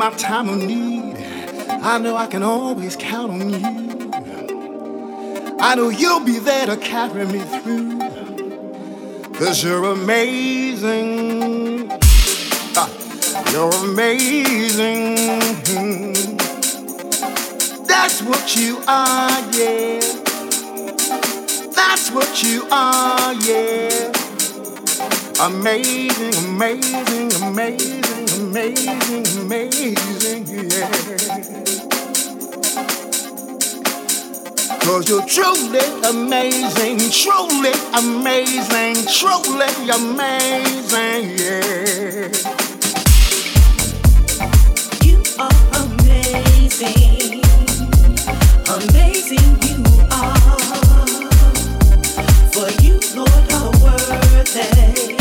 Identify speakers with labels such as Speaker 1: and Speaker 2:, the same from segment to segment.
Speaker 1: my time of need, I know I can always count on you. I know you'll be there to carry me through. Cause you're amazing. Ah, you're amazing. That's what you are, yeah. that's what you are, yeah. Amazing, amazing, amazing, amazing, amazing, yeah. Cause you're truly amazing, truly amazing, truly amazing, yeah.
Speaker 2: You are amazing, amazing you are. For you, Lord, are worthy,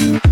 Speaker 2: now.